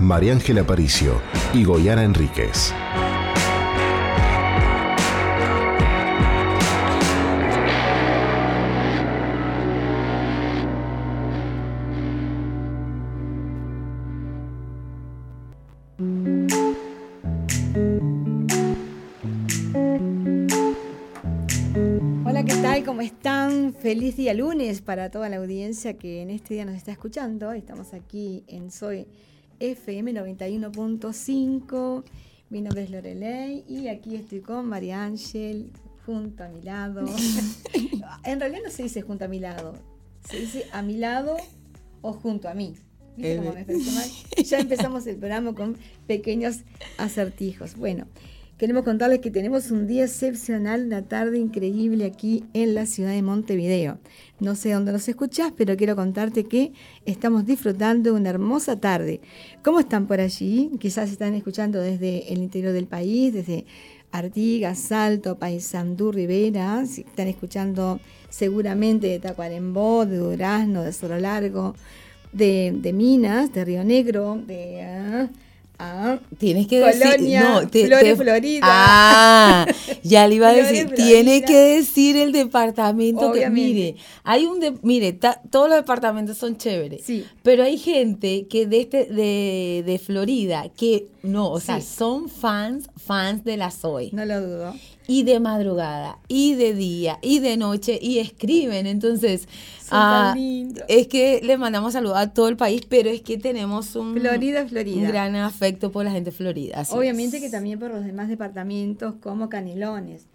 María Ángela Aparicio y Goyana Enríquez. Feliz día lunes para toda la audiencia que en este día nos está escuchando. Estamos aquí en Soy FM 91.5. Mi nombre es Lorelei y aquí estoy con María Ángel junto a mi lado. en realidad no se dice junto a mi lado, se dice a mi lado o junto a mí. ¿Viste cómo me mal? Ya empezamos el programa con pequeños acertijos. Bueno, queremos contarles que tenemos un día excepcional, una tarde increíble aquí en la ciudad de Montevideo. No sé dónde nos escuchás, pero quiero contarte que estamos disfrutando de una hermosa tarde. ¿Cómo están por allí? Quizás están escuchando desde el interior del país, desde Artigas, Salto, Paysandú, Rivera. Si están escuchando seguramente de Tacuarembó, de Durazno, de Cerro Largo, de, Minas, de Río Negro, de... ah, ah, Tienes que Colonia, decir. No, te- Flores, te- Florida. Ah, ya le iba a Flores, decir. Florida. Tiene que decir el departamento que. Mire, hay un. de- mire, ta- todos los departamentos son chéveres. Sí. Pero hay gente que de, este, de, de Florida que no, o sea, son fans, fans de la Zoe. no lo dudo. Y de madrugada, y de día, y de noche, y escriben. Entonces, ah, es que le mandamos saludos a todo el país, pero es que tenemos un, Florida, Florida. un gran afecto por la gente de Florida. así Obviamente es. que también por los demás departamentos como Canelones.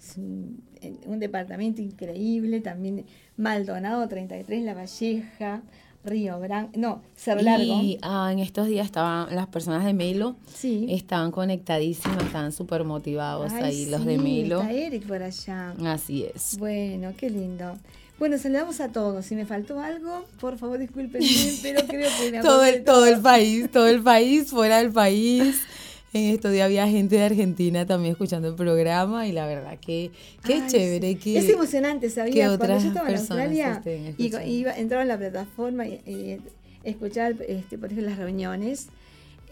Es un, un departamento increíble, también Maldonado 33, La Valleja, Río Branco, no, Cerro Largo. Y ah, en estos días estaban las personas de Melo, Sí. estaban conectadísimas, estaban súper motivados Ay, ahí los de Melo. Está Eric por allá. Así es. Bueno, qué lindo. Bueno, saludamos a todos. Si me faltó algo, por favor discúlpenme, pero creo que me Todo el, todo el país, todo el país, fuera del país. En estos días había gente de Argentina también escuchando el programa y la verdad que qué Ay, chévere sí. que es emocionante, ¿sabía? que Cuando otras yo estaba en personas Australia y iba, entraba en la plataforma y, y escuchar, este, por ejemplo, las reuniones,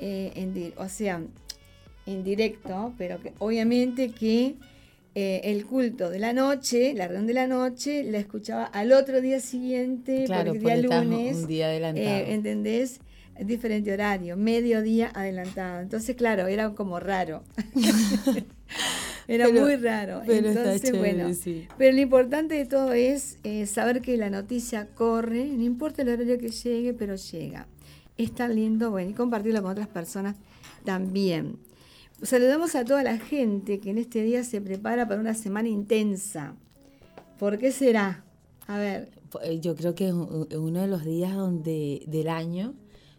eh, en o sea, en directo, pero que obviamente que eh, el culto de la noche, la reunión de la noche, la escuchaba al otro día siguiente, Claro, porque el día lunes, un día adelantado. eh, ¿entendés? Diferente horario, mediodía adelantado. Entonces, claro, era como raro. era Pero- muy raro. pero está Entonces, chévere, bueno, sí. pero lo importante de todo es eh, saber que la noticia corre, no importa el horario que llegue, pero llega. Es tan lindo, bueno, y compartirlo con otras personas también. Saludamos a toda la gente que en este día se prepara para una semana intensa. ¿Por qué será? A ver, Eh, Yo creo que es uno de los días donde del año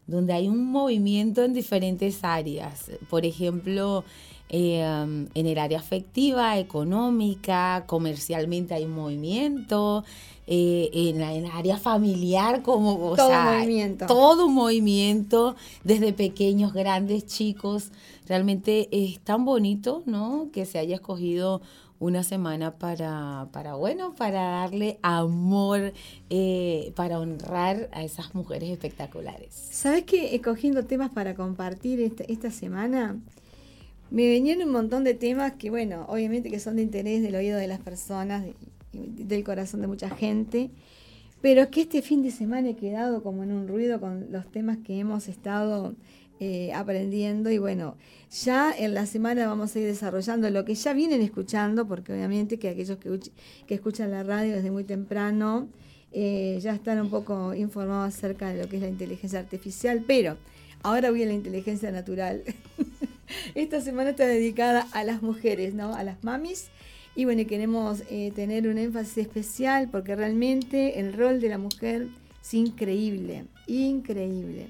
donde hay un movimiento en diferentes áreas. Por ejemplo, eh, um, en el área afectiva, económica, comercialmente hay un movimiento. eh, en, la, en el área familiar, como o Todo sea, movimiento. todo un movimiento, desde pequeños, grandes, chicos. Realmente es tan bonito, ¿no? Que se haya escogido una semana para, para bueno, para darle amor, eh, para honrar a esas mujeres espectaculares. ¿sabes qué? Eh, Cogiendo temas para compartir esta, esta semana, me venían un montón de temas que, bueno, obviamente que son de interés del oído de las personas y del corazón de mucha gente, pero es que este fin de semana he quedado como en un ruido con los temas que hemos estado eh, aprendiendo y bueno, ya en la semana vamos a ir desarrollando lo que ya vienen escuchando, porque obviamente que aquellos que, que escuchan la radio desde muy temprano eh, ya están un poco informados acerca de lo que es la inteligencia artificial, pero ahora voy a la inteligencia natural. Esta semana está dedicada a las mujeres, ¿no? A las mamis. Y bueno, queremos eh, tener un énfasis especial porque realmente el rol de la mujer es increíble, increíble.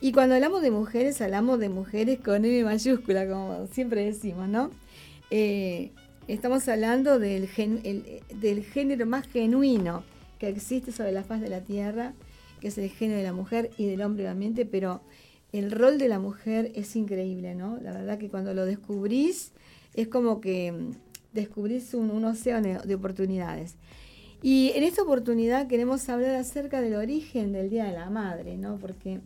Y cuando hablamos de mujeres, hablamos de mujeres con M mayúscula, como siempre decimos, ¿no? Eh, estamos hablando del, del género más genuino que existe sobre la faz de la tierra, que es el género de la mujer y del hombre, obviamente, pero el rol de la mujer es increíble, ¿no? La verdad que cuando lo descubrís, es como que mm, descubrís un océano de oportunidades. Y en esta oportunidad queremos hablar acerca del origen del Día de la Madre, ¿no? Porque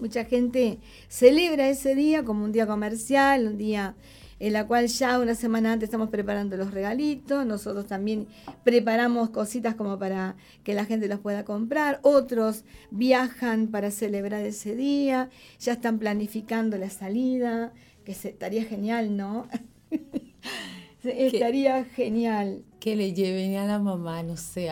mucha gente celebra ese día como un día comercial, un día en la cual ya una semana antes estamos preparando los regalitos, nosotros también preparamos cositas como para que la gente los pueda comprar, otros viajan para celebrar ese día, ya están planificando la salida, que se, estaría genial, ¿no? Estaría genial. Que le lleven a la mamá, no sé,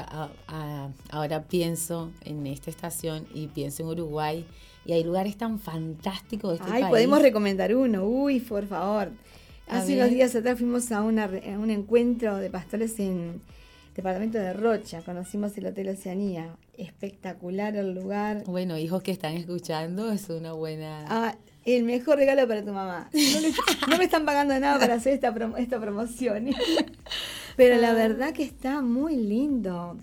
ahora pienso en esta estación y pienso en Uruguay y hay lugares tan fantásticos de este Ay, podemos recomendar uno, uy, por favor. Hace unos días atrás fuimos a, una, a un encuentro de pastores en departamento de Rocha, conocimos el Hotel Oceanía, espectacular el lugar. Bueno, hijos que están escuchando, es una buena... Ah, el mejor regalo para tu mamá. No, me están pagando nada para hacer esta, esta promoción. Pero la ah. verdad que está muy lindo,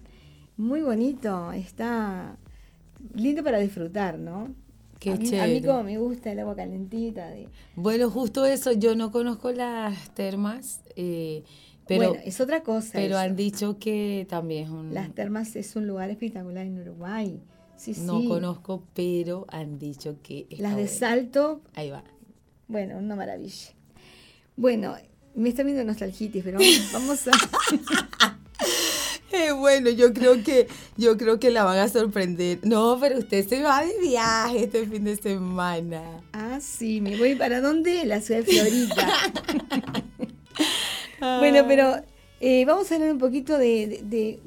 muy bonito, está lindo para disfrutar, ¿no? Qué a, mí, a mí como me gusta el agua calentita. Bueno, justo eso, yo no conozco las termas, eh, pero, bueno, es otra cosa. Pero han dicho que también es un... Las termas es un lugar espectacular en Uruguay. Sí, no conozco, pero han dicho que... Las de Salto. Ahí va. Bueno, una maravilla. Bueno, me está viendo nostalgitis, pero vamos a... Eh, bueno, yo creo que yo creo que la van a sorprender. No, pero usted se va de viaje este fin de semana. Ah, sí, me voy para dónde? La ciudad de Florida. bueno, pero eh, vamos a hablar un poquito de,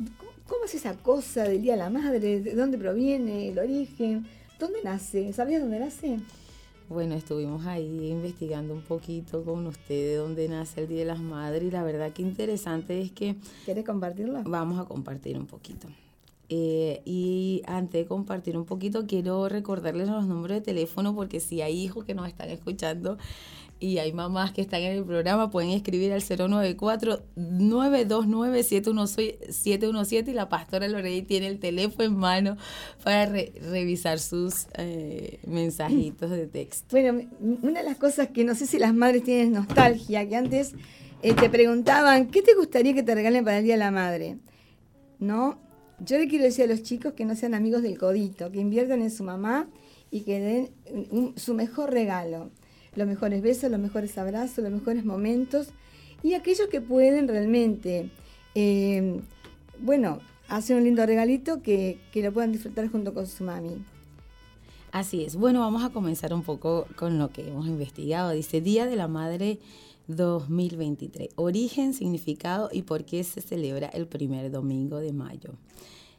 cómo es esa cosa del Día de la Madre, de dónde proviene, el origen, dónde nace. ¿Sabías dónde nace? Bueno, estuvimos ahí investigando un poquito con ustedes dónde nace el Día de las Madres y la verdad que interesante es que... ¿Quieres compartirlo? Vamos a compartir un poquito. Eh, y antes de compartir un poquito, quiero recordarles los números de teléfono porque si hay hijos que nos están escuchando y hay mamás que están en el programa, pueden escribir al 094-929-717 y la pastora Lorey tiene el teléfono en mano para revisar sus eh, mensajitos de texto. Bueno, una de las cosas que no sé si las madres tienen nostalgia, que antes eh, te preguntaban, ¿qué te gustaría que te regalen para el Día de la Madre? ¿No? Yo le quiero decir a los chicos que no sean amigos del codito, que inviertan en su mamá y que den su mejor regalo los mejores besos, los mejores abrazos, los mejores momentos y aquellos que pueden realmente, eh, bueno, hacer un lindo regalito que, que lo puedan disfrutar junto con su mami. Así es. Bueno, vamos a comenzar un poco con lo que hemos investigado. Dice Día de la Madre 2023. Origen, significado y por qué se celebra el primer domingo de mayo.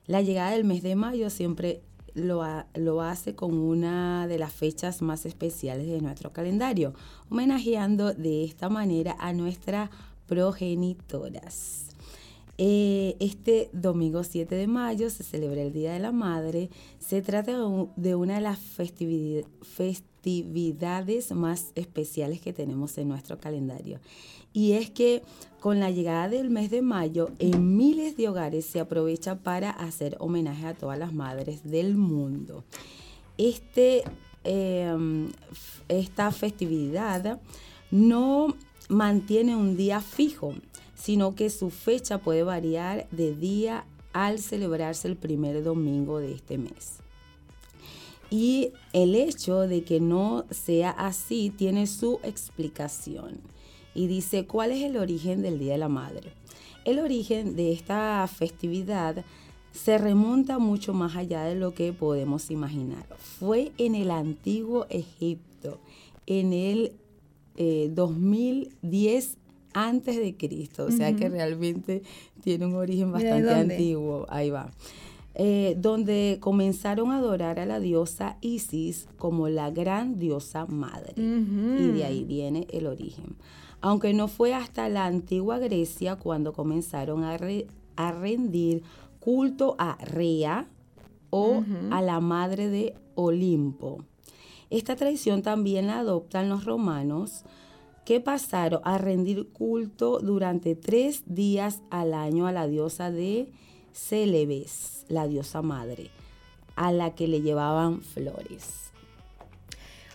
La llegada del mes de mayo siempre lo, hace con una de las fechas más especiales de nuestro calendario, homenajeando de esta manera a nuestras progenitoras. Eh, este domingo 7 de mayo se celebra el Día de la Madre. Se trata de una de las festividades más especiales que tenemos en nuestro calendario. Y es que con la llegada del mes de mayo, en miles de hogares se aprovecha para hacer homenaje a todas las madres del mundo. Este, em, esta festividad no mantiene un día fijo, sino que su fecha puede variar de día al celebrarse el primer domingo de este mes. Y el hecho de que no sea así tiene su explicación y dice, ¿cuál es el origen del Día de la Madre? El origen de esta festividad se remonta mucho más allá de lo que podemos imaginar. Fue en el antiguo Egipto, en el 2010 eh, antes de Cristo, o sea que realmente tiene un origen bastante antiguo. Ahí va. Eh, donde comenzaron a adorar a la diosa Isis como la gran diosa madre. Y de ahí viene el origen aunque no fue hasta la antigua Grecia cuando comenzaron a, rendir culto a Rea o a la madre de Olimpo. Esta tradición también la adoptan los romanos que pasaron a rendir culto durante tres días al año a la diosa de Celebes, la diosa madre, a la que le llevaban flores.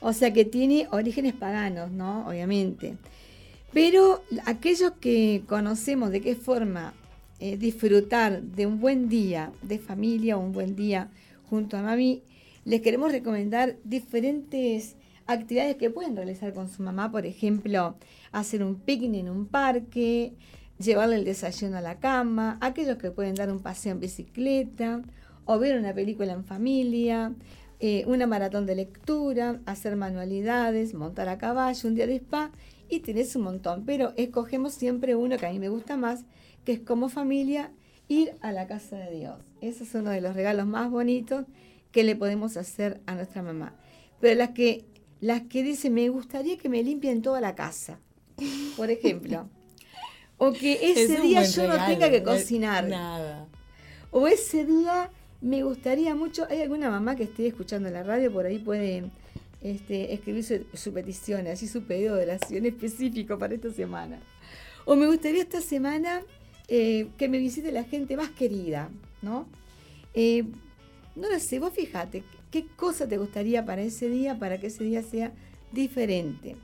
O sea que tiene orígenes paganos, ¿no? Obviamente. Pero aquellos que conocemos de qué forma eh, disfrutar de un buen día de familia o un buen día junto a mami, les queremos recomendar diferentes actividades que pueden realizar con su mamá, por ejemplo, hacer un picnic en un parque, llevarle el desayuno a la cama, aquellos que pueden dar un paseo en bicicleta o ver una película en familia, eh, una maratón de lectura, hacer manualidades, montar a caballo, un día de spa y tenés un montón, pero escogemos siempre uno que a mí me gusta más, que es como familia ir a la casa de Dios. Ese es uno de los regalos más bonitos que le podemos hacer a nuestra mamá. Pero las que, las que dicen, me gustaría que me limpien toda la casa, por ejemplo. o que ese día yo no tenga que cocinar. Nada. O ese día me gustaría mucho, hay alguna mamá que esté escuchando la radio, por ahí puede este, escribir su, petición, así su pedido de oración específico para esta semana. O me gustaría esta semana eh, que me visite la gente más querida, ¿no? Eh, no lo sé, vos fíjate, ¿qué cosa te gustaría para ese día, para que ese día sea diferente?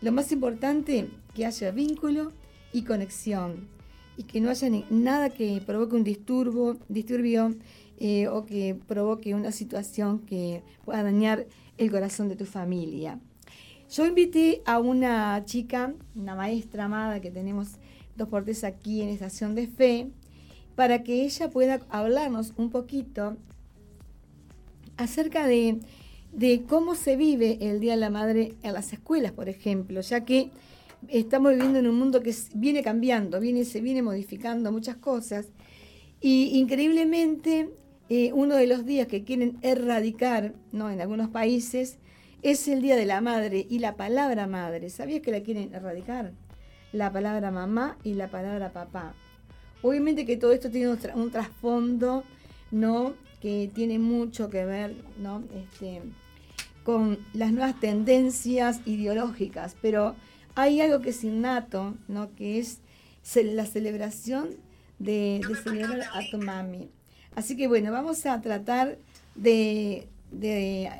Lo más importante, que haya vínculo y conexión y que no haya nada que provoque un disturbo, disturbio eh, o que provoque una situación que pueda dañar el corazón de tu familia. Yo invité a una chica, una maestra amada que tenemos dos portes aquí en Estación de Fe, para que ella pueda hablarnos un poquito acerca de, cómo se vive el Día de la Madre en las escuelas, por ejemplo, ya que estamos viviendo en un mundo que viene cambiando, viene, se viene modificando muchas cosas. Y increíblemente, eh, uno de los días que quieren erradicar ¿no? en algunos países es el Día de la Madre y la palabra madre. ¿Sabías que la quieren erradicar? La palabra mamá y la palabra papá. Obviamente que todo esto tiene un, trasfondo, ¿no? que tiene mucho que ver ¿no? este, con las nuevas tendencias ideológicas, pero hay algo que es innato, ¿no? que es la celebración de, celebrar a tu mami. Así que bueno, vamos a tratar de,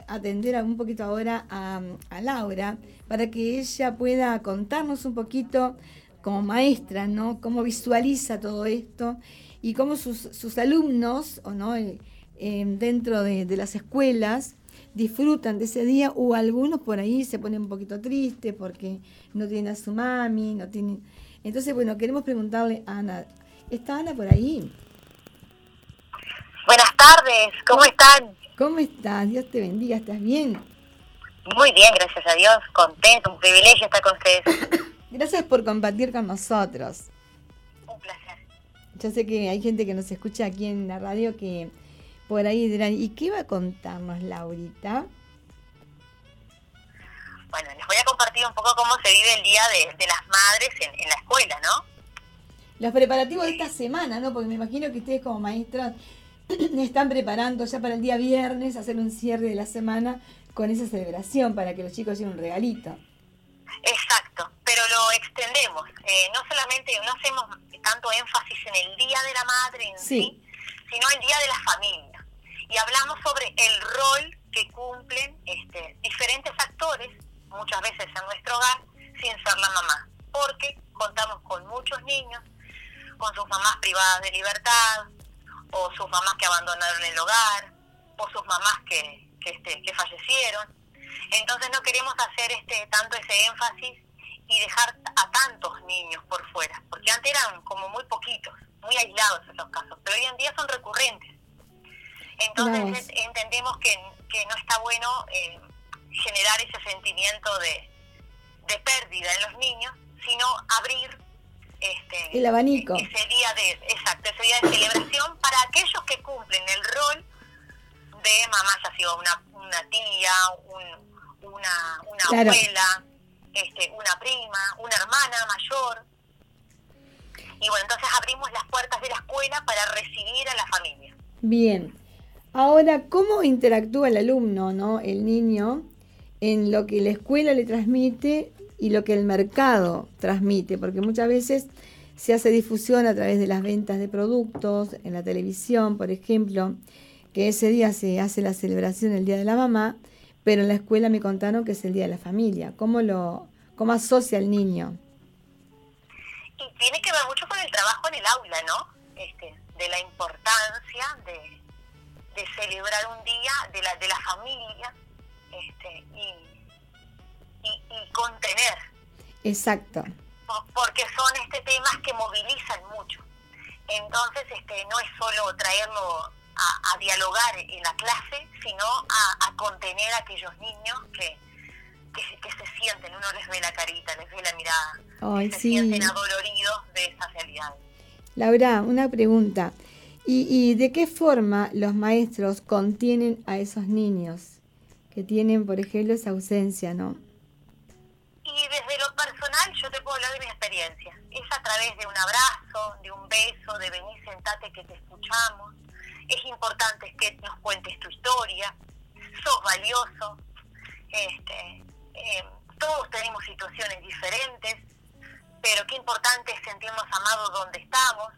atender un poquito ahora a, Laura para que ella pueda contarnos un poquito como maestra, ¿no? Cómo visualiza todo esto y cómo sus, alumnos, o no, dentro de, las escuelas disfrutan de ese día o algunos por ahí se ponen un poquito tristes porque no tienen a su mami, no tienen... Entonces, bueno, queremos preguntarle a Ana, ¿está Ana por ahí? Buenas tardes, ¿cómo están? ¿Cómo estás? Dios te bendiga, ¿estás bien? Muy bien, gracias a Dios, contento, un privilegio estar con ustedes. gracias por compartir con nosotros. Un placer. Yo sé que hay gente que nos escucha aquí en la radio que por ahí dirán, ¿y qué va a contarnos Laurita? Bueno, les voy a compartir un poco cómo se vive el Día de, las Madres en, la escuela, ¿no? Los preparativos de esta semana, ¿no? Porque me imagino que ustedes como maestras están preparando ya para el día viernes hacer un cierre de la semana con esa celebración para que los chicos lleven un regalito. Exacto, pero lo extendemos. Eh, no solamente, no hacemos tanto énfasis en el Día de la Madre en sí sino el Día de la Familia y hablamos sobre el rol que cumplen este, diferentes actores, muchas veces en nuestro hogar, sin ser la mamá, porque contamos con muchos niños, con sus mamás privadas de libertad, o sus mamás que abandonaron el hogar, o sus mamás que, que, este, que fallecieron. Entonces no queremos hacer este tanto ese énfasis y dejar a tantos niños por fuera, porque antes eran como muy poquitos, muy aislados esos casos, pero hoy en día son recurrentes. Entonces entendemos que, no está bueno eh, generar ese sentimiento de, pérdida en los niños, sino abrir este, el abanico. Ese día de, exacto, ese día de celebración para aquellos que cumplen el rol de mamá, ya sea una, una tía, una, una abuela, este, una prima, una hermana mayor. Y bueno, entonces abrimos las puertas de la escuela para recibir a la familia. Bien. Ahora, ¿cómo interactúa el alumno, ¿no? el niño, en lo que la escuela le transmite y lo que el mercado transmite, porque muchas veces se hace difusión a través de las ventas de productos, en la televisión, por ejemplo, que ese día se hace la celebración el Día de la Mamá, pero en la escuela me contaron que es el Día de la Familia. ¿Cómo lo cómo asocia el niño? Y tiene que ver mucho con el trabajo en el aula, ¿no? Este, de la importancia de, de celebrar un día de la, de la familia este, y, y, contener. Exacto. Porque son este temas que movilizan mucho. Entonces, este, no es solo traerlo a, dialogar en la clase, sino a, contener a aquellos niños que, que, se sienten, uno les ve la carita, les ve la mirada, se sienten adoloridos de esa realidad. Laura, una pregunta. ¿Y, ¿Y de qué forma los maestros contienen a esos niños que tienen, por ejemplo, esa ausencia, no? Y desde lo personal yo te puedo hablar de mi experiencia. Es a través de un abrazo, de un beso, de venir, sentate que te escuchamos. Es importante que nos cuentes tu historia. Sos valioso. Este, eh, todos tenemos situaciones diferentes, pero qué importante es sentirnos amados donde estamos.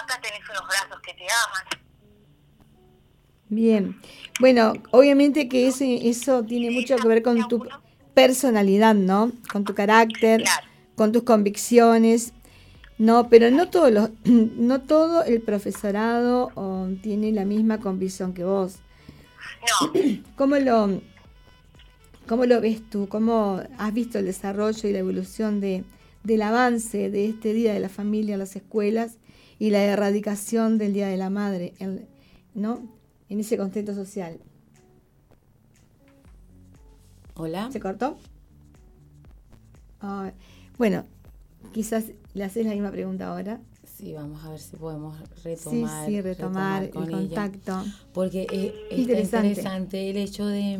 Acá tenés unos brazos que te aman. Bien, bueno, obviamente que eso, eso tiene mucho que ver con tu personalidad, ¿no? Con tu carácter, con tus convicciones, no, pero no todo, los, no todo el profesorado tiene la misma convicción que vos. No. ¿Cómo lo, ¿Cómo lo ves tú? ¿Cómo has visto el desarrollo y la evolución de, del avance de este Día de la Familia en las escuelas y la erradicación del Día de la Madre, ¿no? en ese contexto social. Hola. ¿Se cortó? bueno, quizás le haces la misma pregunta ahora. Sí, vamos a ver si podemos retomar, sí, sí, retomar, el contacto. Porque es, interesante. el hecho de,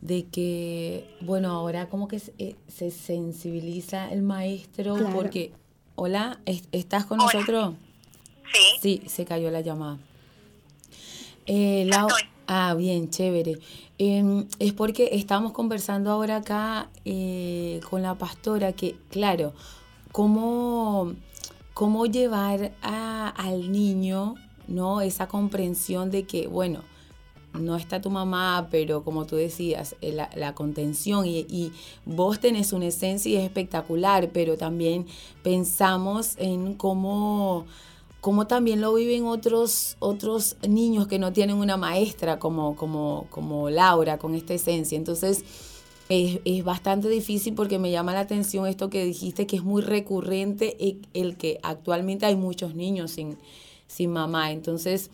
de, que, bueno, ahora como que se, eh, sensibiliza el maestro porque, hola, ¿estás con nosotros? Sí. Sí, se cayó la llamada. Eh, ah, bien, chévere. Em, es porque estamos conversando ahora acá eh, con la pastora que, claro, cómo, cómo llevar al niño, ¿no? Esa comprensión de que, bueno, no está tu mamá, pero como tú decías, eh, la, contención y, y, vos tenés una esencia y es espectacular, pero también pensamos en cómo como también lo viven otros, otros niños que no tienen una maestra como, como, como Laura, con esta esencia. Entonces, es, bastante difícil porque me llama la atención esto que dijiste, que es muy recurrente el, que actualmente hay muchos niños sin, sin mamá. Entonces,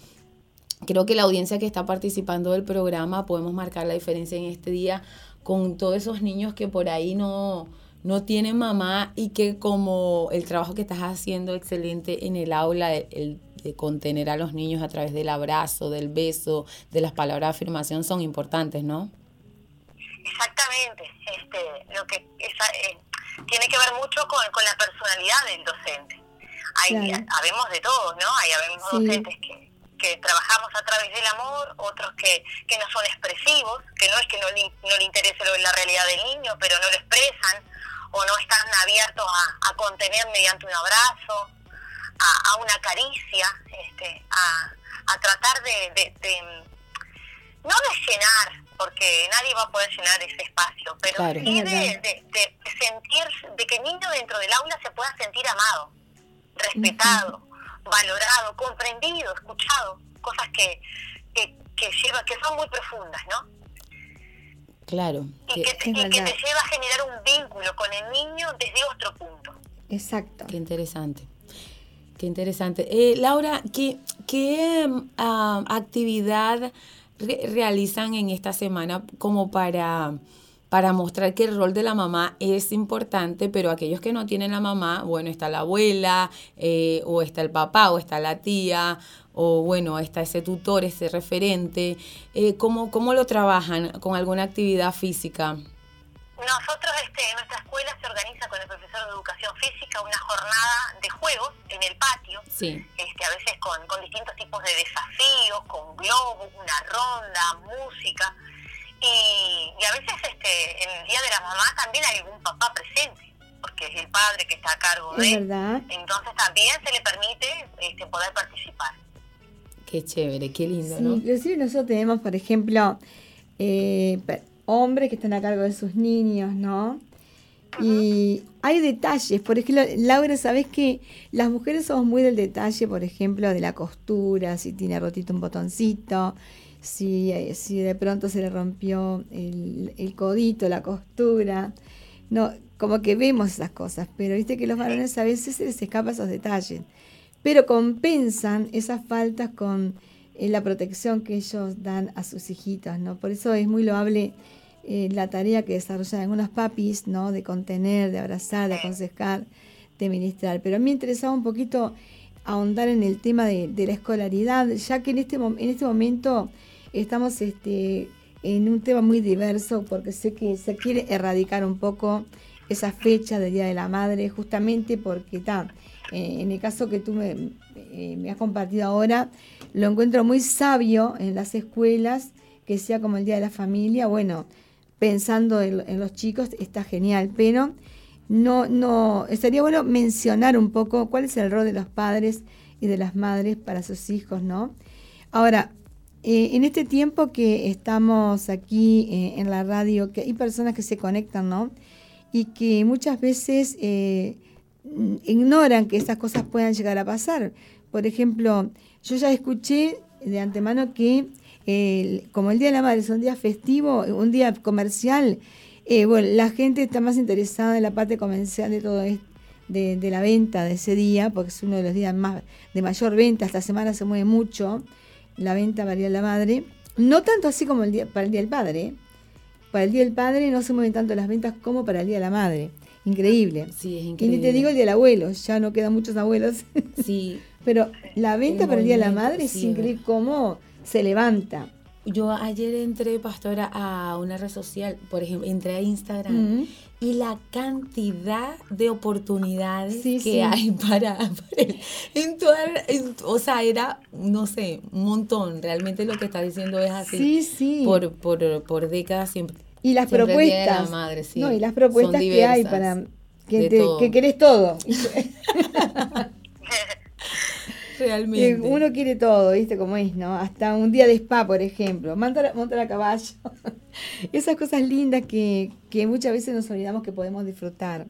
creo que la audiencia que está participando del programa podemos marcar la diferencia en este día con todos esos niños que por ahí no no tienen mamá y que como el trabajo que estás haciendo excelente en el aula, el, de contener a los niños a través del abrazo, del beso, de las palabras de afirmación son importantes, ¿no? Exactamente, este, lo que eh, tiene que ver mucho con, la personalidad del docente. Hay, Habemos de todos, ¿no? Hay habemos docentes que, que trabajamos a través del amor, otros que, que no son expresivos, que no es que no le, no le interese la realidad del niño, pero no lo expresan, o no están abiertos a, contener mediante un abrazo, a, una caricia, este, a, tratar de, no de llenar, porque nadie va a poder llenar ese espacio, pero sí de, sentir, de que el niño dentro del aula se pueda sentir amado, respetado, valorado, comprendido, escuchado, cosas que, que, que, lleva, que son muy profundas, ¿no? Claro. Y que, te, lleva a generar un vínculo con el niño desde otro punto. Exacto. Qué interesante. Qué interesante. Eh, Laura, ¿qué, qué ah, actividad realizan en esta semana como para, para mostrar que el rol de la mamá es importante, pero aquellos que no tienen la mamá, bueno, está la abuela, eh, o está el papá, o está la tía, o bueno, está ese tutor, ese referente. Eh, ¿cómo, ¿Cómo lo trabajan con alguna actividad física? Nosotros este, en nuestra escuela se organiza con el profesor de educación física una jornada de juegos en el patio, sí. este, a veces con, con distintos tipos de desafíos, con globos, una ronda, música, Y, y a veces este, en el Día de la Mamá también hay algún papá presente, porque es el padre que está a cargo de verdad. Entonces también se le permite este, poder participar. Qué chévere, qué lindo, sí, ¿no? Inclusive nosotros tenemos, por ejemplo, eh, hombres que están a cargo de sus niños, ¿no? Y hay detalles, por ejemplo, Laura, ¿sabes que las mujeres somos muy del detalle, por ejemplo, de la costura, si tiene rotito un botoncito, si, eh, si de pronto se le rompió el, el codito, la costura, no, como que vemos esas cosas, pero viste que los varones a veces se les escapan esos detalles, pero compensan esas faltas con eh, la protección que ellos dan a sus hijitas, ¿no? Por eso es muy loable eh, la tarea que desarrollan algunos papis, ¿no? De contener, de abrazar, de aconsejar, de ministrar. Pero a mí me interesaba un poquito ahondar en el tema de, la escolaridad, ya que en este, en este momento estamos este, en un tema muy diverso, porque sé que se quiere erradicar un poco esa fecha del Día de la Madre, justamente porque está, eh, en el caso que tú me, eh, me has compartido ahora, lo encuentro muy sabio en las escuelas, que sea como el Día de la Familia, bueno, pensando en, los chicos, está genial, pero no, no, estaría bueno mencionar un poco cuál es el rol de los padres y de las madres para sus hijos, ¿no? Ahora, eh, en este tiempo que estamos aquí eh, en la radio, que hay personas que se conectan, ¿no? Y que muchas veces eh, ignoran que esas cosas puedan llegar a pasar. Por ejemplo, yo ya escuché de antemano que como el Día de la Madre es un día festivo, un día comercial, bueno, la gente está más interesada en la parte comercial de todo esto. De, la venta de ese día, porque es uno de los días más de mayor venta, esta semana se mueve mucho la venta para el Día de la Madre, no tanto así como el día, para el Día del Padre, para el Día del Padre no se mueven tanto las ventas como para el Día de la Madre, increíble. Sí, es increíble. Y te digo el Día del Abuelo, ya no quedan muchos abuelos. Sí. Pero la venta para el Día de la Madre es increíble cómo se levanta. Yo ayer entré, pastora, a una red social, por ejemplo, entré a Instagram y la cantidad de oportunidades que hay para, en toda, o sea, era, no sé, un montón. Realmente lo que está diciendo es así. Sí, sí. Por, por, por décadas siempre. Y las propuestas. madre, sí, no, y las propuestas que hay para que, te, que querés todo. Realmente. Uno quiere todo, ¿viste cómo es, no? Hasta un día de spa, por ejemplo. Montar, montar a caballo. Esas cosas lindas que, muchas veces nos olvidamos que podemos disfrutar.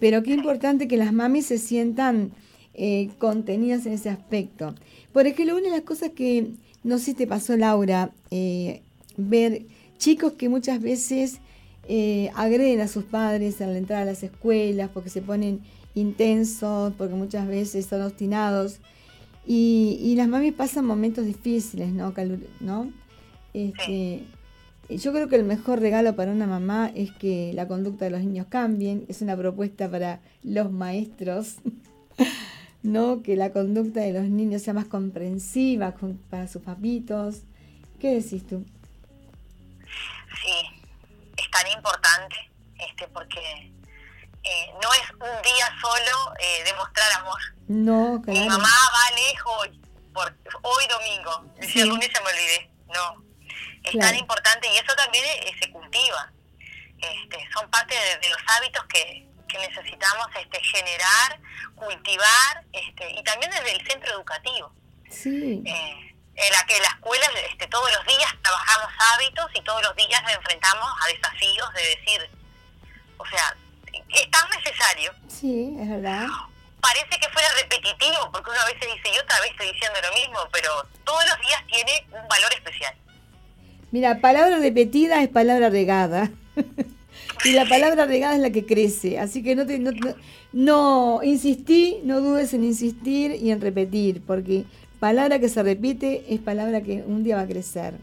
Pero qué importante que las mamis se sientan eh, contenidas en ese aspecto. Por ejemplo, una de las cosas que no sé si te pasó, Laura, eh, ver chicos que muchas veces eh, agreden a sus padres al entrar a las escuelas porque se ponen intensos, porque muchas veces son obstinados y, y las mamis pasan momentos difíciles, ¿no? ¿no? Este, yo creo que el mejor regalo para una mamá es que la conducta de los niños cambien. Es una propuesta para los maestros, ¿no? Que la conducta de los niños sea más comprensiva para sus papitos. ¿Qué decís tú? Sí, es tan importante este, porque eh, no es un día solo eh, demostrar amor. No, claro. Mi mamá va lejos por, hoy domingo, el lunes se me olvidé. No, es tan importante y eso también eh, se cultiva. Este, son parte de, los hábitos que, que, necesitamos este, generar, cultivar este, y también desde el centro educativo. Sí. en la que la escuela este, todos los días trabajamos hábitos y todos los días nos enfrentamos a desafíos de decir, o sea, es tan necesario. Sí, es verdad. Parece que fuera repetitivo, porque uno a veces dice, yo otra vez estoy diciendo lo mismo, pero todos los días tiene un valor especial. Mira, palabra repetida es palabra regada. y la palabra regada es la que crece. Así que no, te, no, no, insistí, no dudes en insistir y en repetir, porque palabra que se repite es palabra que un día va a crecer.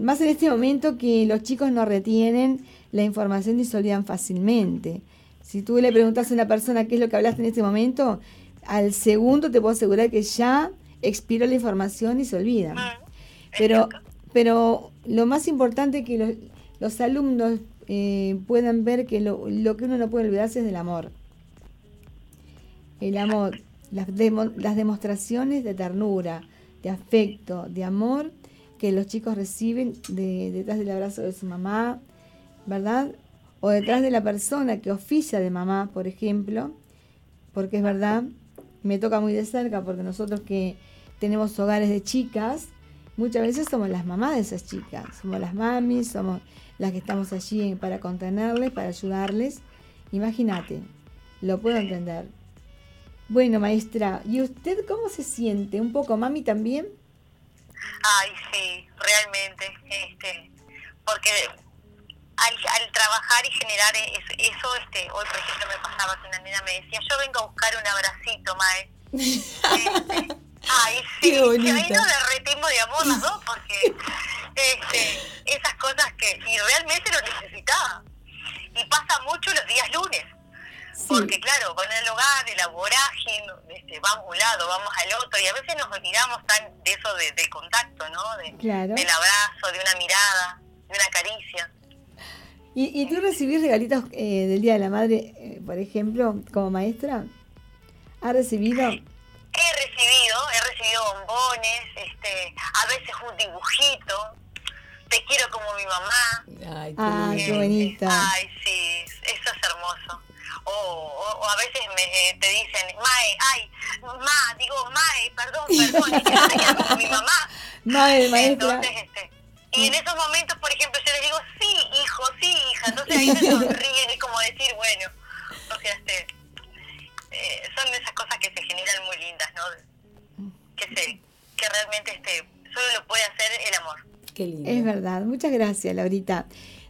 más en este momento que los chicos no retienen la información y se olvidan fácilmente. Si tú le preguntas a una persona qué es lo que hablaste en este momento, al segundo te puedo asegurar que ya expiró la información y se olvida. Ah, pero, pero lo más importante es que los, alumnos eh, puedan ver que lo, que uno no puede olvidarse es del amor. El amor, las, las demostraciones de ternura, de afecto, de amor, que los chicos reciben detrás del abrazo de su mamá, ¿verdad? O detrás de la persona que oficia de mamá, por ejemplo, porque es verdad, me toca muy de cerca porque nosotros que tenemos hogares de chicas, muchas veces somos las mamás de esas chicas, somos las mamis, somos las que estamos allí para contenerles, para ayudarles. Imagínate, lo puedo entender. Bueno, maestra, ¿y usted cómo se siente? ¿Un poco mami también? Ay, sí, realmente, este, porque al, trabajar y generar eso, este, hoy por ejemplo me pasaba que una nena me decía, yo vengo a buscar un abracito, mae. Este, ay, sí, Qué bonito. ahí nos derretimos de amor las dos, porque este, esas cosas que, y realmente lo necesitaba. Y pasa mucho los días lunes porque claro, con el hogar, de la vorágine, este, vamos a un lado, vamos al otro, y a veces nos olvidamos tan de eso de, del contacto, ¿no? De, Del abrazo, de una mirada, de una caricia. ¿Y, y tú recibís regalitos eh, del Día de la Madre, eh, por ejemplo, como maestra? ¿Has recibido? He recibido, he recibido bombones, este, a veces un dibujito, te quiero como mi mamá. Ay, qué, ah, qué bonita. Ay, sí, eso es hermoso o, a veces me, eh, te dicen, Mae, ay, Ma, digo, Mae, perdón, perdón, y mi mamá. Mae, maestra. Entonces, este, y en esos momentos, por ejemplo, yo les digo, sí, hijo, sí, hija, entonces ahí me sonríen, es como decir, bueno, o sea, este, eh, son esas cosas que se generan muy lindas, ¿no? Que, se, que realmente este, solo lo puede hacer el amor. Qué lindo. Es verdad, muchas gracias, Laurita.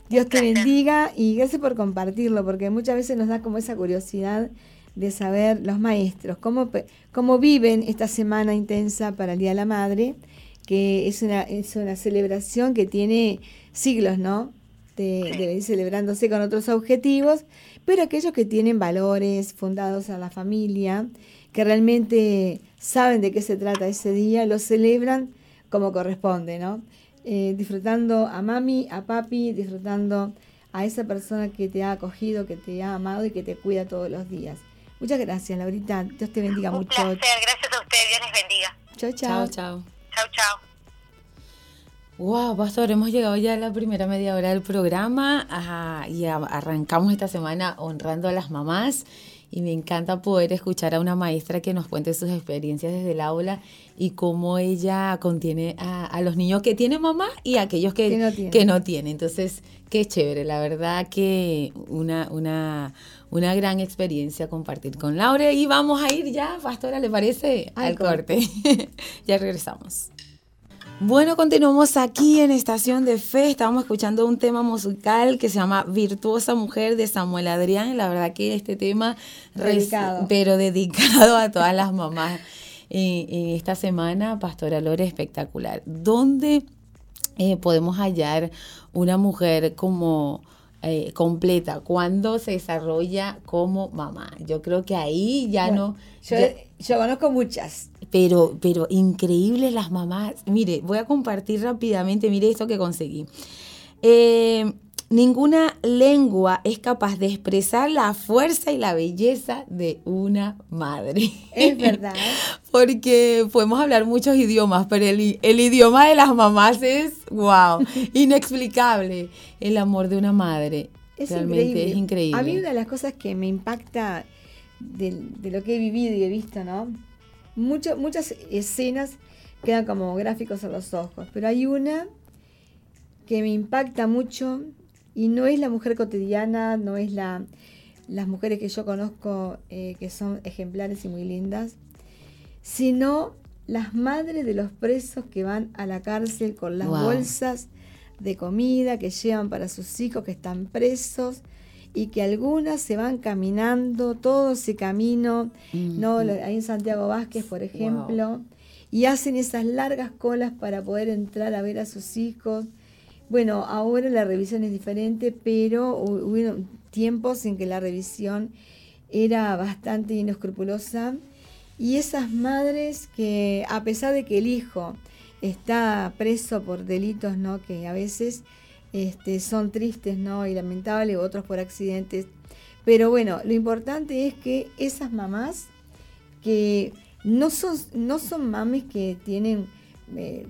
Dios te bendiga y gracias por compartirlo, porque muchas veces nos da como esa curiosidad de saber los maestros, cómo, cómo viven esta semana intensa para el Día de la Madre, que es una, es una celebración que tiene siglos, ¿no? De, de ir celebrándose con otros objetivos, pero aquellos que tienen valores fundados a la familia, que realmente saben de qué se trata ese día, lo celebran como corresponde, ¿no? Eh, disfrutando a mami, a papi, disfrutando a esa persona que te ha acogido, que te ha amado y que te cuida todos los días. Muchas gracias, Laurita. Dios te bendiga Un mucho. Placer. Gracias a usted. Dios les bendiga. Chao, chao. Chao, chao. Chao, Wow, pastor, hemos llegado ya a la primera media hora del programa y arrancamos esta semana honrando a las mamás y me encanta poder escuchar a una maestra que nos cuente sus experiencias desde el aula y cómo ella contiene a, los niños que tienen mamá y a aquellos que, que, no, tienen. Entonces, qué chévere, la verdad que una, una, una gran experiencia compartir con Laura y vamos a ir ya, pastora, ¿le parece? Al, corte. ya regresamos. Bueno, continuamos aquí en Estación de Fe. Estábamos escuchando un tema musical que se llama Virtuosa Mujer de Samuel Adrián. La verdad que este tema, dedicado. pero dedicado a todas las mamás en, esta semana, Pastora Lore, espectacular. ¿Dónde eh, podemos hallar una mujer como eh, completa? ¿Cuándo se desarrolla como mamá? Yo creo que ahí ya no... yo conozco muchas pero, pero increíbles las mamás. Mire, voy a compartir rápidamente, mire esto que conseguí. Eh, ninguna lengua es capaz de expresar la fuerza y la belleza de una madre. Es verdad. Porque podemos hablar muchos idiomas, pero el, el, idioma de las mamás es, wow, inexplicable. El amor de una madre. Es Realmente es increíble. A mí una de las cosas que me impacta de, de lo que he vivido y he visto, ¿no? Muchas escenas quedan como gráficos a los ojos, pero hay una que me impacta mucho y no es la mujer cotidiana, no es la, las mujeres que yo conozco eh, que son ejemplares y muy lindas, sino las madres de los presos que van a la cárcel con las bolsas de comida que llevan para sus hijos que están presos y que algunas se van caminando todo ese camino, ¿no? Ahí en Santiago Vázquez, por ejemplo, y hacen esas largas colas para poder entrar a ver a sus hijos. Bueno, ahora la revisión es diferente, pero hubo tiempos en que la revisión era bastante inescrupulosa. Y esas madres que, a pesar de que el hijo está preso por delitos, ¿no? Que a veces este, son tristes ¿no? y lamentables, otros por accidentes. Pero bueno, lo importante es que esas mamás que no son, no son mames que tienen eh,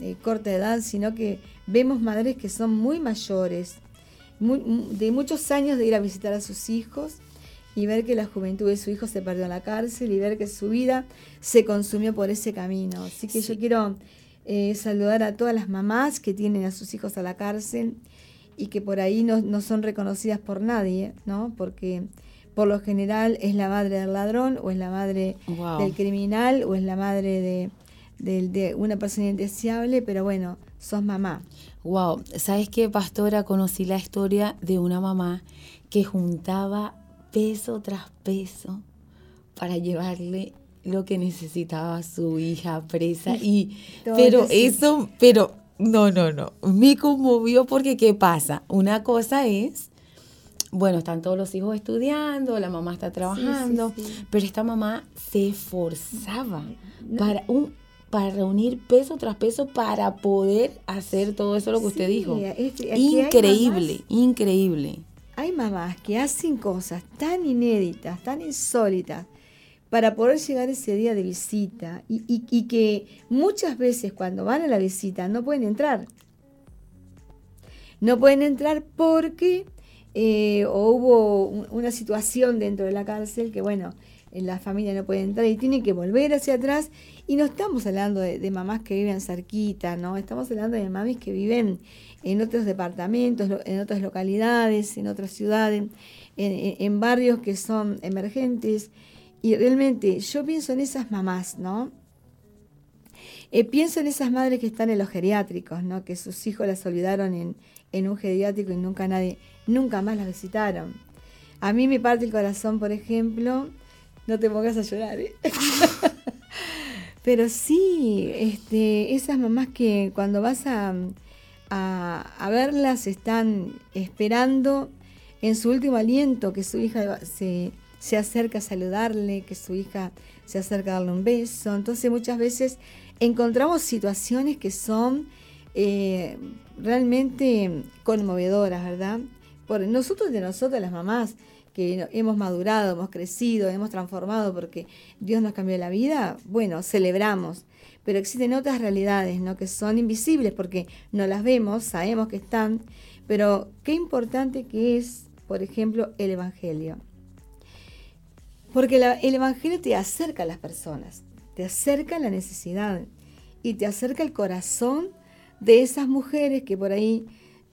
eh, corta edad, sino que vemos madres que son muy mayores, de muchos años de ir a visitar a sus hijos y ver que la juventud de su hijo se perdió en la cárcel y ver que su vida se consumió por ese camino. Así que yo quiero eh, saludar a todas las mamás que tienen a sus hijos a la cárcel y que por ahí no, son reconocidas por nadie, ¿no? Porque por lo general es la madre del ladrón o es la madre del criminal o es la madre de, de, una persona indeseable, pero bueno, sos mamá. Wow, ¿sabes qué, pastora? Conocí la historia de una mamá que juntaba peso tras peso para llevarle lo que necesitaba su hija presa y pero eso pero no no no me conmovió porque qué pasa una cosa es bueno están todos los hijos estudiando la mamá está trabajando pero esta mamá se esforzaba para un para reunir peso tras peso para poder hacer todo eso lo que usted dijo. increíble increíble. Hay mamás que hacen cosas tan inéditas tan insólitas para poder llegar ese día de visita y, que muchas veces cuando van a la visita no pueden entrar. No pueden entrar porque eh, hubo una situación dentro de la cárcel que, bueno, la familia no puede entrar y tienen que volver hacia atrás. Y no estamos hablando de, mamás que viven cerquita, ¿no? Estamos hablando de mamás que viven en otros departamentos, en otras localidades, en otras ciudades, en barrios que son emergentes y realmente yo pienso en esas mamás, ¿no? Eh, pienso en esas madres que están en los geriátricos, ¿no? Que sus hijos las olvidaron en, en un geriátrico y nunca nadie, nunca más las visitaron. A mí me parte el corazón, por ejemplo, no te pongas a llorar, ¿eh? Pero sí, este, esas mamás que cuando vas a, a, a, verlas están esperando en su último aliento que su hija se, se acerca a saludarle, que su hija se acerca a darle un beso. Entonces muchas veces encontramos situaciones que son eh, realmente conmovedoras, ¿verdad? Por nosotros de nosotras las mamás que hemos madurado, hemos crecido, hemos transformado porque Dios nos cambió la vida, bueno, celebramos. Pero existen otras realidades, ¿no? Que son invisibles porque no las vemos, sabemos que están, pero qué importante que es, por ejemplo, el Evangelio. Porque el Evangelio te acerca a las personas, te acerca a la necesidad y te acerca el corazón de esas mujeres que por ahí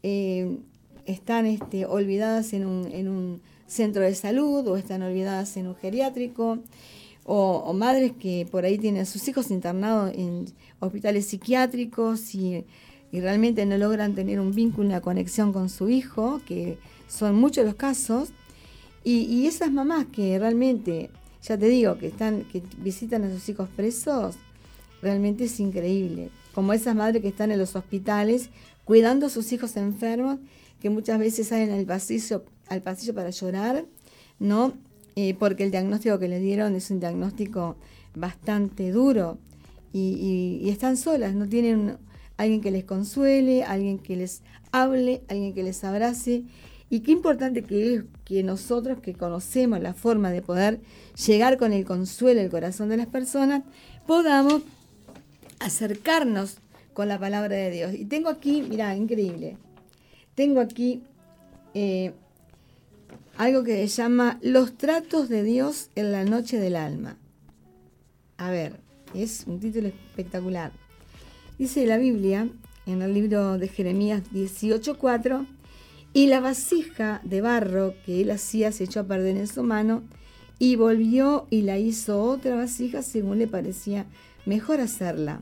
eh, están este, olvidadas en un, centro de salud o están olvidadas en un geriátrico o, madres que por ahí tienen a sus hijos internados en hospitales psiquiátricos y, y, realmente no logran tener un vínculo, una conexión con su hijo, que son muchos los casos. Y, esas mamás que realmente, ya te digo, que están, que visitan a sus hijos presos, realmente es increíble. Como esas madres que están en los hospitales cuidando a sus hijos enfermos, que muchas veces salen al pasillo, al pasillo para llorar, ¿no? Eh, porque el diagnóstico que le dieron es un diagnóstico bastante duro y, y, están solas, no tienen alguien que les consuele, alguien que les hable, alguien que les abrace y qué importante que es que nosotros que conocemos la forma de poder llegar con el consuelo al corazón de las personas, podamos acercarnos con la palabra de Dios. Y tengo aquí, mira, increíble, tengo aquí eh, algo que se llama Los tratos de Dios en la noche del alma. A ver, es un título espectacular. Dice la Biblia, en el libro de Jeremías 18.4, y la vasija de barro que él hacía se echó a perder en su mano y volvió y la hizo otra vasija según le parecía mejor hacerla.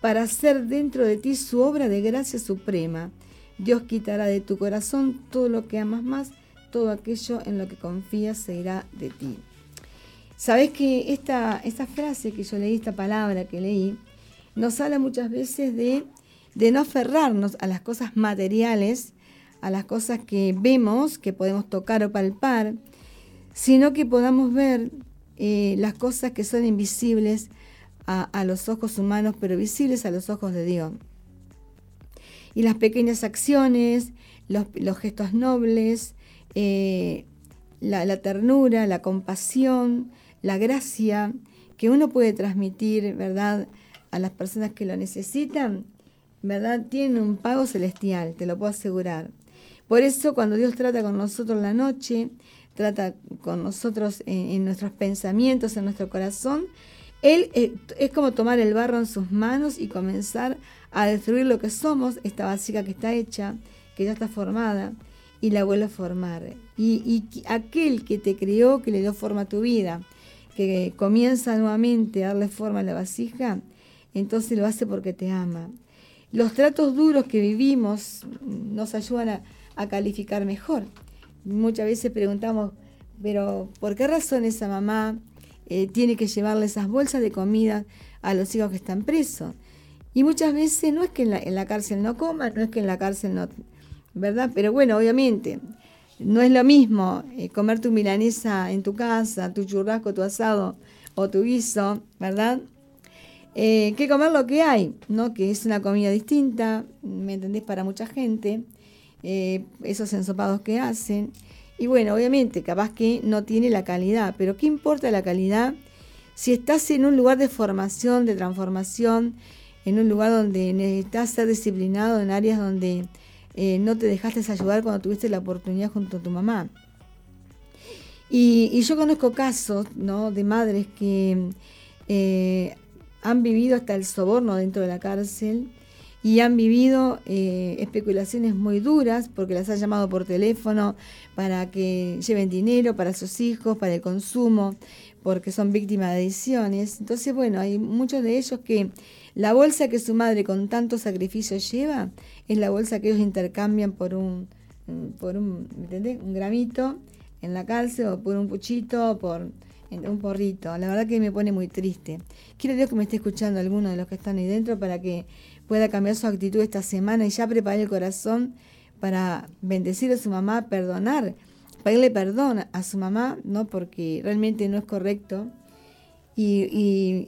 Para hacer dentro de ti su obra de gracia suprema, Dios quitará de tu corazón todo lo que amas más, todo aquello en lo que confías se irá de ti. Sabes que esta, esta frase que yo leí, esta palabra que leí, nos habla muchas veces de, de no aferrarnos a las cosas materiales, a las cosas que vemos, que podemos tocar o palpar, sino que podamos ver eh, las cosas que son invisibles a, los ojos humanos, pero visibles a los ojos de Dios. Y las pequeñas acciones, los, gestos nobles, eh, la, la, ternura, la compasión, la gracia que uno puede transmitir, ¿verdad?, a las personas que lo necesitan, ¿verdad? Tienen un pago celestial, te lo puedo asegurar. Por eso cuando Dios trata con nosotros la noche, trata con nosotros en, nuestros pensamientos, en nuestro corazón, Él eh, es como tomar el barro en sus manos y comenzar a destruir lo que somos, esta vasija que está hecha, que ya está formada, y la vuelve a formar. Y, aquel que te crió, que le dio forma a tu vida, que comienza nuevamente a darle forma a la vasija, entonces lo hace porque te ama. Los tratos duros que vivimos nos ayudan a, a calificar mejor. Muchas veces preguntamos, pero ¿por qué razón esa mamá eh, tiene que llevarle esas bolsas de comida a los hijos que están presos? Y muchas veces no es que en la, cárcel no coman, no es que en la cárcel no, ¿verdad? Pero bueno, obviamente, no es lo mismo eh, comer tu milanesa en tu casa, tu churrasco, tu asado o tu guiso, ¿verdad? Eh, que comer lo que hay, ¿no? Que es una comida distinta, ¿me entendés? Para mucha gente. Eh, esos ensopados que hacen. Y bueno, obviamente, capaz que no tiene la calidad, pero ¿qué importa la calidad si estás en un lugar de formación, de transformación, en un lugar donde necesitas ser disciplinado, en áreas donde eh, no te dejaste ayudar cuando tuviste la oportunidad junto a tu mamá? Y, yo conozco casos ¿no? de madres que eh, han vivido hasta el soborno dentro de la cárcel y han vivido eh, especulaciones muy duras porque las han llamado por teléfono para que lleven dinero para sus hijos, para el consumo, porque son víctimas de adicciones. Entonces, bueno, hay muchos de ellos que la bolsa que su madre con tanto sacrificio lleva es la bolsa que ellos intercambian por un, por un, un gramito en la cárcel o por un puchito o por un porrito. La verdad que me pone muy triste. Quiero Dios que me esté escuchando alguno de los que están ahí dentro para que pueda cambiar su actitud esta semana y ya preparar el corazón para bendecir a su mamá, perdonar, pedirle perdón a su mamá, ¿no? Porque realmente no es correcto. Y,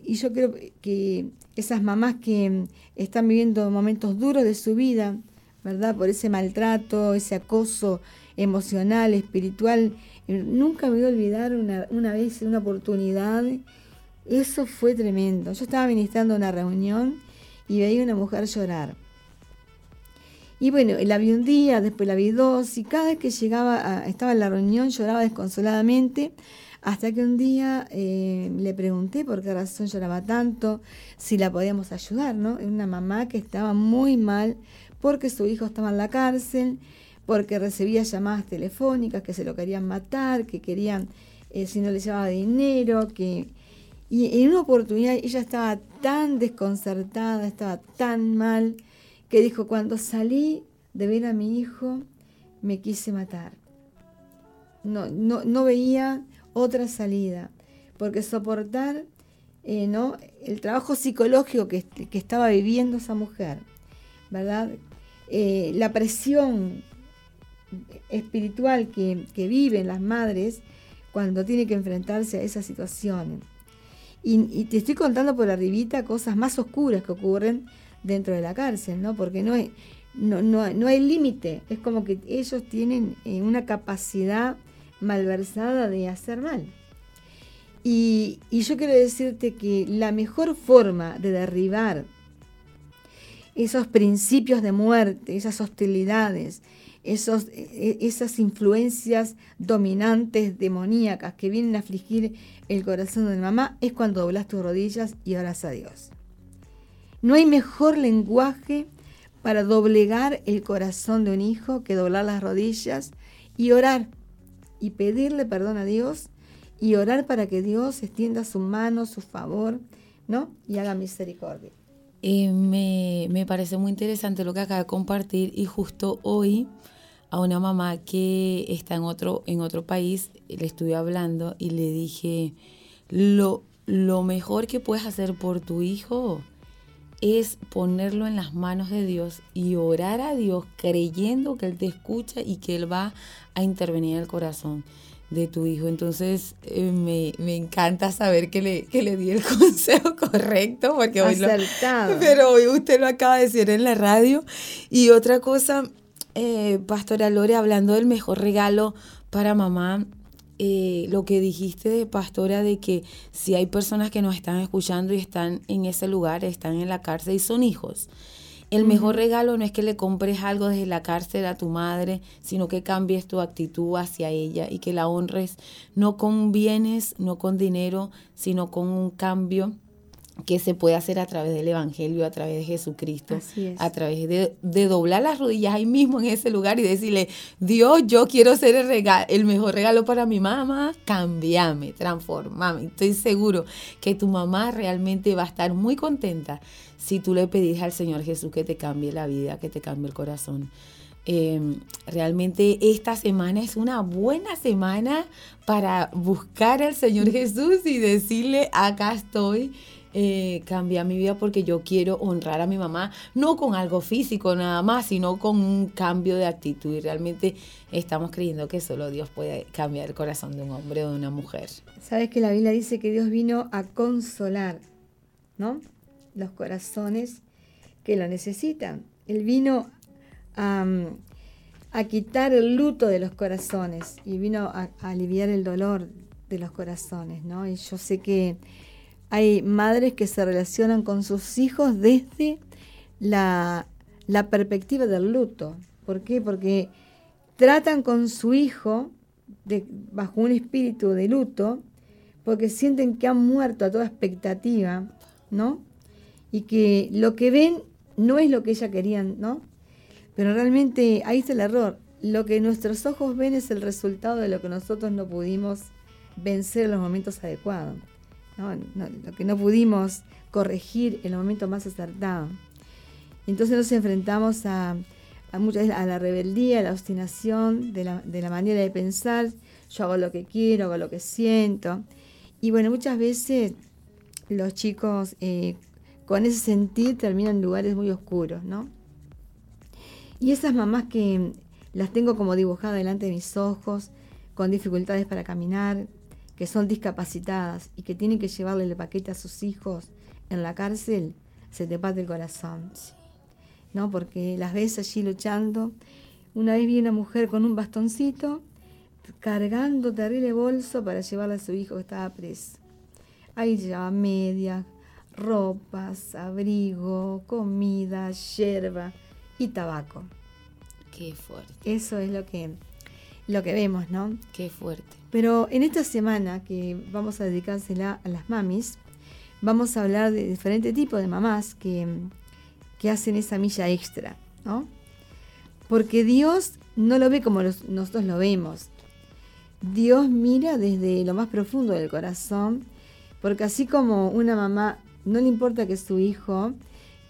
y, yo creo que esas mamás que están viviendo momentos duros de su vida, ¿verdad? Por ese maltrato, ese acoso emocional, espiritual, nunca me voy a olvidar una, una vez, una oportunidad, eso fue tremendo. Yo estaba ministrando una reunión y veía una mujer llorar. Y bueno, la vi un día, después la vi dos, y cada vez que llegaba, estaba en la reunión, lloraba desconsoladamente, hasta que un día eh, le pregunté por qué razón lloraba tanto, si la podíamos ayudar, ¿no? Una mamá que estaba muy mal porque su hijo estaba en la cárcel, porque recibía llamadas telefónicas que se lo querían matar, que querían, eh, si no le llevaba dinero, que y en una oportunidad ella estaba tan desconcertada, estaba tan mal, que dijo, cuando salí de ver a mi hijo, me quise matar. No, no, veía otra salida, porque soportar eh, ¿no? el trabajo psicológico que, que, estaba viviendo esa mujer, ¿verdad? Eh, la presión espiritual que, que viven las madres cuando tienen que enfrentarse a esas situaciones. Y, te estoy contando por arribita cosas más oscuras que ocurren dentro de la cárcel, ¿no? Porque no hay, no, no, hay límite. Es como que ellos tienen eh, una capacidad malversada de hacer mal. Y, y, yo quiero decirte que la mejor forma de derribar esos principios de muerte, esas hostilidades, esos, e, esas influencias dominantes, demoníacas que vienen a afligir el corazón de mamá, es cuando doblas tus rodillas y oras a Dios. No hay mejor lenguaje para doblegar el corazón de un hijo que doblar las rodillas y orar y pedirle perdón a Dios y orar para que Dios extienda su mano, su favor, ¿no? Y haga misericordia. Eh, me, me parece muy interesante lo que acaba de compartir y justo hoy a una mamá que está en otro, en otro país, le estuve hablando y le dije, lo, lo mejor que puedes hacer por tu hijo es ponerlo en las manos de Dios y orar a Dios creyendo que Él te escucha y que Él va a intervenir en el corazón de tu hijo. Entonces eh, me, me, encanta saber que le, que le di el consejo correcto, porque hoy lo, pero hoy usted lo acaba de decir en la radio. Y otra cosa, eh, Pastora Lore, hablando del mejor regalo para mamá, eh, lo que dijiste de pastora de que si hay personas que nos están escuchando y están en ese lugar, están en la cárcel y son hijos. El mejor regalo no es que le compres algo desde la cárcel a tu madre, sino que cambies tu actitud hacia ella y que la honres no con bienes, no con dinero, sino con un cambio que se puede hacer a través del Evangelio, a través de Jesucristo, a través de, doblar las rodillas ahí mismo en ese lugar y decirle, Dios, yo quiero ser el, regalo, el mejor regalo para mi mamá, cambiame, transformame. Estoy seguro que tu mamá realmente va a estar muy contenta si tú le pedís al Señor Jesús que te cambie la vida, que te cambie el corazón. Em, realmente esta semana es una buena semana para buscar al Señor Jesús y decirle, acá estoy eh, cambiar mi vida porque yo quiero honrar a mi mamá, no con algo físico nada más, sino con un cambio de actitud. Y realmente estamos creyendo que solo Dios puede cambiar el corazón de un hombre o de una mujer. Sabes que la Biblia dice que Dios vino a consolar, ¿no? Los corazones que lo necesitan. Él vino a, a quitar el luto de los corazones y vino a, a aliviar el dolor de los corazones, ¿no? Y yo sé que hay madres que se relacionan con sus hijos desde la, perspectiva del luto. ¿Por qué? Porque tratan con su hijo bajo un espíritu de luto, porque sienten que han muerto a toda expectativa, ¿no? Y que lo que ven no es lo que ella querían, ¿no? Pero realmente ahí está el error. Lo que nuestros ojos ven es el resultado de lo que nosotros no pudimos vencer en los momentos adecuados lo que no pudimos corregir en el momento más acertado. Entonces nos enfrentamos a, muchas a la rebeldía, a la obstinación de la, manera de pensar. Yo hago lo que quiero, hago lo que siento. Y bueno, muchas veces los chicos eh, con ese sentir terminan en lugares muy oscuros, ¿no? Y esas mamás que las tengo como dibujadas delante de mis ojos, con dificultades para caminar, que son discapacitadas y que tienen que llevarle el paquete a sus hijos en la cárcel, se te parte el corazón. ¿No? Porque las ves allí luchando. Una vez vi una mujer con un bastoncito cargando terrible bolso para llevarle a su hijo que estaba preso. Ahí llevaba medias, ropas, abrigo, comida, yerba y tabaco. Qué fuerte. Eso es lo que, lo que vemos, ¿no? Qué fuerte. Pero en esta semana que vamos a dedicársela a las mamis, vamos a hablar de diferentes tipos de mamás que, hacen esa milla extra, ¿no? Porque Dios no lo ve como nosotros lo vemos. Dios mira desde lo más profundo del corazón, porque así como una mamá no le importa que su hijo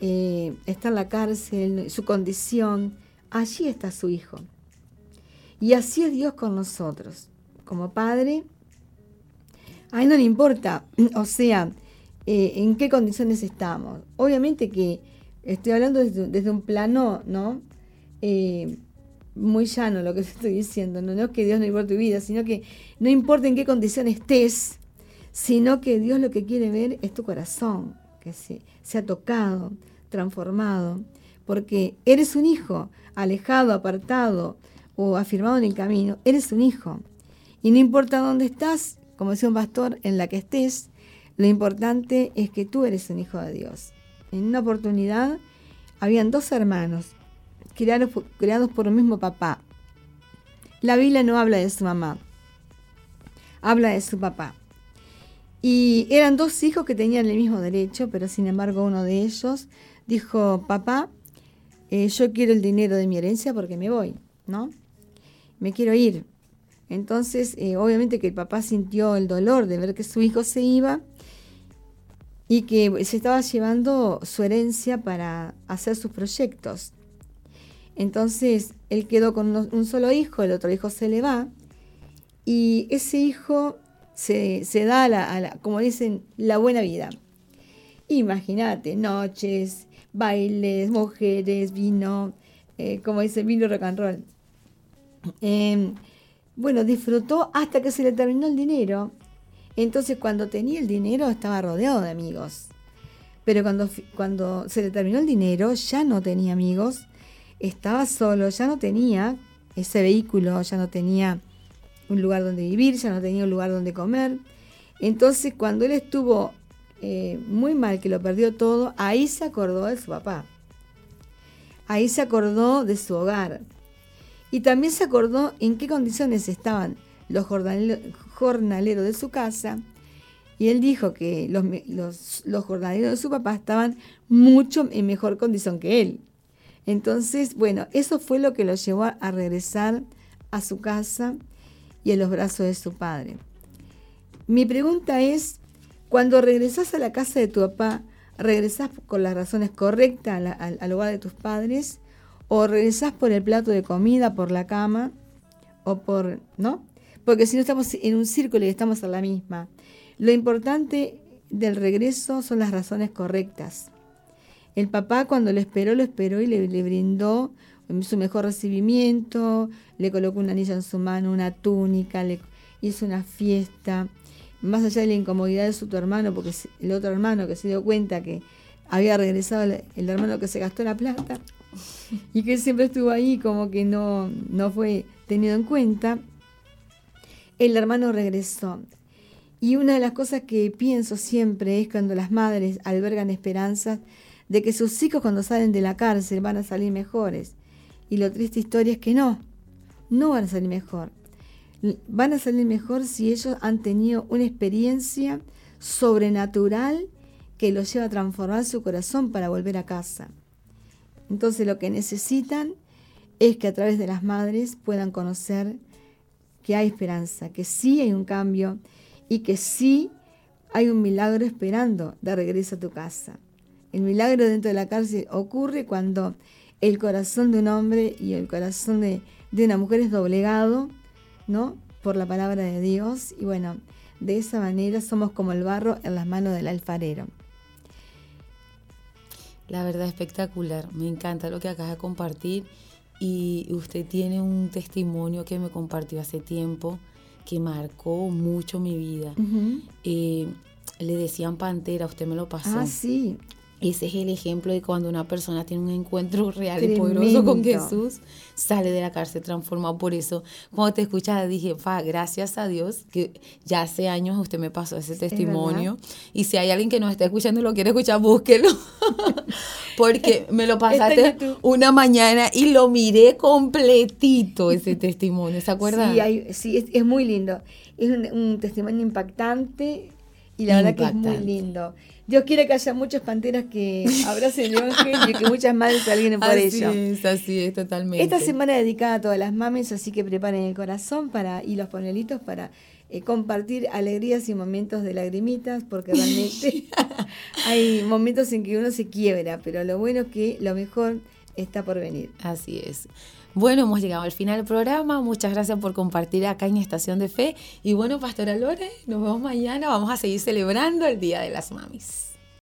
eh, está en la cárcel, su condición, allí está su hijo. Y así es Dios con nosotros como padre, a él no le importa, o sea, eh, en qué condiciones estamos. Obviamente que estoy hablando desde, un plano, ¿no? Eh, muy llano lo que estoy diciendo, ¿no? es que Dios no importa tu vida, sino que no importa en qué condición estés, sino que Dios lo que quiere ver es tu corazón, que se, se ha tocado, transformado, porque eres un hijo, alejado, apartado o afirmado en el camino, eres un hijo. Y no importa dónde estás, como decía un pastor, en la que estés, lo importante es que tú eres un hijo de Dios. En una oportunidad habían dos hermanos criados por el mismo papá. La Biblia no habla de su mamá, habla de su papá. Y eran dos hijos que tenían el mismo derecho, pero sin embargo uno de ellos dijo, papá, eh, yo quiero el dinero de mi herencia porque me voy, ¿no? Me quiero ir. Entonces, eh, obviamente que el papá sintió el dolor de ver que su hijo se iba y que se estaba llevando su herencia para hacer sus proyectos. Entonces, él quedó con un solo hijo, el otro hijo se le va y ese hijo se, da, a la, como dicen, la buena vida. Imagínate, noches, bailes, mujeres, vino, eh, como dicen, vino rock and roll. Em, bueno, disfrutó hasta que se le terminó el dinero. Entonces cuando tenía el dinero estaba rodeado de amigos. Pero cuando, cuando se le terminó el dinero ya no tenía amigos, estaba solo, ya no tenía ese vehículo, ya no tenía un lugar donde vivir, ya no tenía un lugar donde comer. Entonces, cuando él estuvo eh, muy mal, que lo perdió todo, ahí se acordó de su papá. Ahí se acordó de su hogar. Y también se acordó en qué condiciones estaban los jornaleros de su casa. Y él dijo que los, jornaleros de su papá estaban mucho en mejor condición que él. Entonces, bueno, eso fue lo que lo llevó a regresar a su casa y a los brazos de su padre. Mi pregunta es, cuando regresas a la casa de tu papá, ¿regresás con las razones correctas al, hogar de tus padres? ¿O regresás por el plato de comida, por la cama? ¿O por, no? Porque si no estamos en un círculo y estamos en la misma. Lo importante del regreso son las razones correctas. El papá cuando lo esperó, lo esperó y le, brindó su mejor recibimiento, le colocó una anilla en su mano, una túnica, le hizo una fiesta, más allá de la incomodidad de su hermano, porque el otro hermano que se dio cuenta que había regresado el, hermano que se gastó la plata y que siempre estuvo ahí como que no, no fue tenido en cuenta, el hermano regresó. Y una de las cosas que pienso siempre es cuando las madres albergan esperanzas, de que sus hijos cuando salen de la cárcel van a salir mejores. Y lo triste historia es que no, no van a salir mejor. Van a salir mejor si ellos han tenido una experiencia sobrenatural que los lleva a transformar su corazón para volver a casa. Entonces lo que necesitan es que a través de las madres puedan conocer que hay esperanza, que sí hay un cambio y que sí hay un milagro esperando de regreso a tu casa. El milagro dentro de la cárcel ocurre cuando el corazón de un hombre y el corazón de, una mujer es doblegado, ¿no? Por la palabra de Dios. Y bueno, de esa manera somos como el barro en las manos del alfarero. La verdad espectacular, me encanta lo que acaba de compartir y usted tiene un testimonio que me compartió hace tiempo que marcó mucho mi vida. Eh, le decían pantera, usted me lo pasó. Ah, sí. Ese es el ejemplo de cuando una persona tiene un encuentro real y poderoso con Jesús, sale de la cárcel transformado. Por eso, cuando te escuchaba, dije, fa, gracias a Dios que ya hace años usted me pasó ese testimonio. Y si hay alguien que nos está escuchando y lo quiere escuchar, búsquelo. Porque me lo pasaste una mañana y lo miré completito ese testimonio. ¿Se acuerdan? Sí, sí es, muy lindo. Es un, testimonio impactante y la verdad que es muy lindo. Dios quiere que haya muchas panteras que abracen el evangelio y que muchas madres salgan por ello. Así es, así es, totalmente. Esta semana dedicada a todas las mames, así que preparen el corazón para y los panelitos para eh, compartir alegrías y momentos de lagrimitas, porque realmente hay momentos en que uno se quiebra, pero lo bueno es que lo mejor está por venir. Así es. Bueno, hemos llegado al final del programa. Muchas gracias por compartir acá en Estación de Fe. Y bueno, Pastora Lore, nos vemos mañana. Vamos a seguir celebrando el Día de las Mamis.